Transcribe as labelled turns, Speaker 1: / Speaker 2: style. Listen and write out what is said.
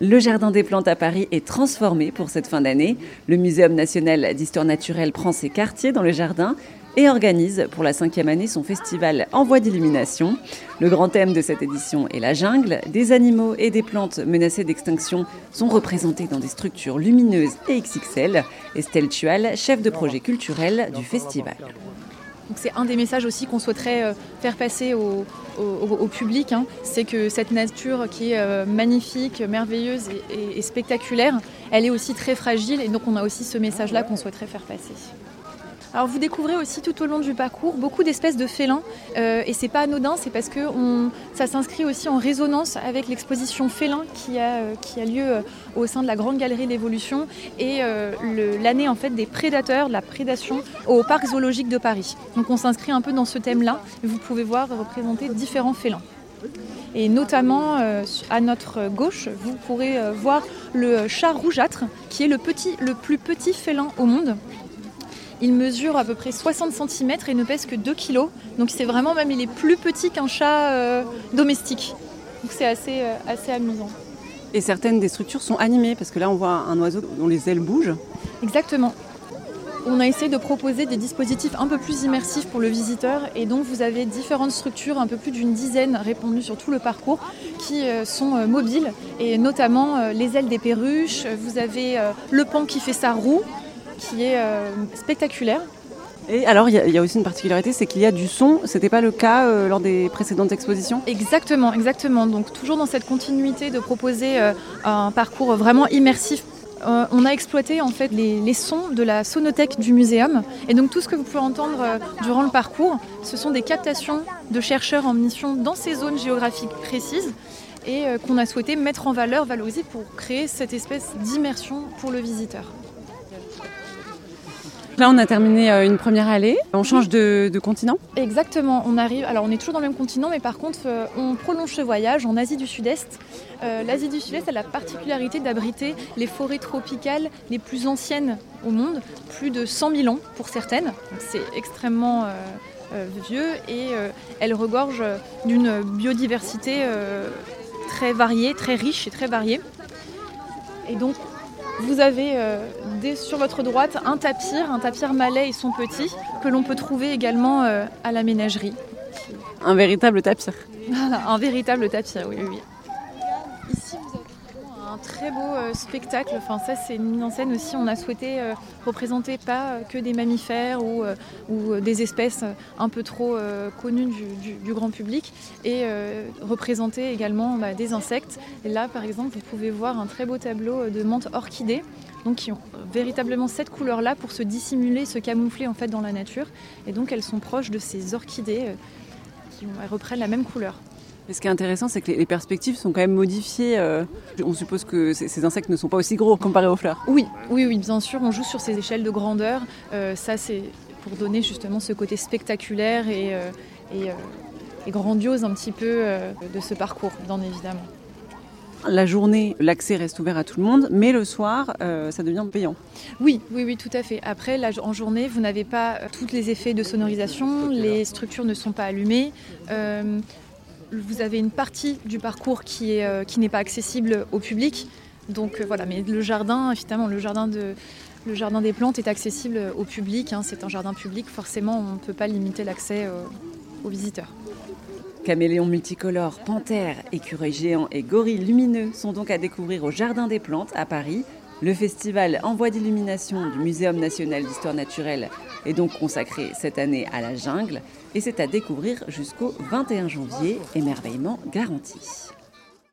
Speaker 1: Le Jardin des Plantes à Paris est transformé pour cette fin d'année. Le Muséum national d'histoire naturelle prend ses quartiers dans le jardin et organise pour la cinquième année son festival en voie d'illumination. Le grand thème de cette édition est la jungle. Des animaux et des plantes menacés d'extinction sont représentés dans des structures lumineuses et XXL. Estelle Tual, chef de projet culturel du festival.
Speaker 2: C'est un des messages aussi qu'on souhaiterait euh, faire passer au, public, hein. c'est que cette nature qui est euh, magnifique, merveilleuse et, spectaculaire, elle est aussi très fragile et donc on a aussi ce message-là qu'on souhaiterait faire passer. Alors vous découvrez aussi tout au long du parcours beaucoup d'espèces de félins euh, et c'est pas anodin, c'est parce que ça s'inscrit aussi en résonance avec l'exposition félin qui a, euh, qui a lieu euh, au sein de la Grande Galerie d'évolution et l'année en fait des prédateurs, de la prédation au Parc zoologique de Paris. Donc on s'inscrit un peu dans ce thème-là. Vous pouvez voir représenter différents félins. Et notamment à notre gauche, vous pourrez voir le chat rougeâtre, qui est le, petit, le plus petit félin au monde. Il mesure à peu près 60 cm et ne pèse que 2 kg. Donc c'est vraiment même, il est plus petit qu'un chat euh, domestique. Donc c'est assez, euh, assez amusant.
Speaker 1: Et certaines des structures sont animées, parce que là on voit un oiseau dont les ailes bougent.
Speaker 2: Exactement. On a essayé de proposer des dispositifs un peu plus immersifs pour le visiteur et donc vous avez différentes structures, un peu plus d'une dizaine répandues sur tout le parcours, qui euh, sont mobiles et notamment les ailes des perruches. Vous avez le pan qui fait sa roue, qui est euh, spectaculaire.
Speaker 1: Et alors, il y, a aussi une particularité, c'est qu'il y a du son. Ce n'était pas le cas euh, lors des précédentes expositions?
Speaker 2: Exactement, exactement. Donc, toujours dans cette continuité de proposer euh, un parcours vraiment immersif. on a exploité en fait les, sons de la sonothèque du muséum. Et donc, tout ce que vous pouvez entendre durant le parcours, ce sont des captations de chercheurs en mission dans ces zones géographiques précises et qu'on a souhaité mettre en valeur, valoriser pour créer cette espèce d'immersion pour le visiteur.
Speaker 1: Là, on a terminé euh, une première allée. On change de, continent
Speaker 2: Exactement. On arrive. Alors, on est toujours dans le même continent, mais par contre, euh, on prolonge ce voyage en Asie du Sud-Est. Euh, L'Asie du Sud-Est a la particularité d'abriter les forêts tropicales les plus anciennes au monde, plus de 100 000 ans pour certaines. C'est extrêmement vieux et elle regorge d'une biodiversité très variée, très riche et très variée. Vous avez euh, sur votre droite un tapir, un tapir malais et son petit, que l'on peut trouver également euh, à la ménagerie.
Speaker 1: Un véritable tapir.
Speaker 2: un véritable tapir, oui, oui très beau euh, spectacle. Enfin, ça, c'est une mise en scène aussi. On a souhaité euh, représenter pas euh, que des mammifères ou, des espèces un peu trop connues du, grand public et représenter également bah, des insectes. Et là, par exemple, vous pouvez voir un très beau tableau de menthes orchidées. Donc, qui ont véritablement cette couleur-là pour se dissimuler, se camoufler en fait dans la nature. Et donc, elles sont proches de ces orchidées qui reprennent la même couleur
Speaker 1: ce qui est intéressant, c'est que les perspectives sont quand même modifiées. Euh, on suppose que ces insectes ne sont pas aussi gros comparés aux fleurs.
Speaker 2: Oui, oui, oui, bien sûr. On joue sur ces échelles de grandeur. Euh, ça, c'est pour donner justement ce côté spectaculaire et, euh, et, grandiose un petit peu de ce parcours, bien évidemment.
Speaker 1: La journée, l'accès reste ouvert à tout le monde, mais le soir, ça devient payant.
Speaker 2: Oui, oui, oui, tout à fait. Après, en journée, vous n'avez pas tous les effets de sonorisation, les structures ne sont pas allumées vous avez une partie du parcours qui euh, n'est pas accessible au public. Donc euh, voilà, mais le jardin, évidemment, le jardin, des plantes est accessible au public. Hein. c'est un jardin public, forcément, on ne peut pas limiter l'accès euh, aux visiteurs.
Speaker 1: Caméléons multicolores, panthères, écureuils géants et gorilles lumineux sont donc à découvrir au Jardin des Plantes à Paris. Le festival En voie d'illumination du Muséum national d'histoire naturelle est donc consacré cette année à la jungle et c'est à découvrir jusqu'au 21 janvier, émerveillement garanti.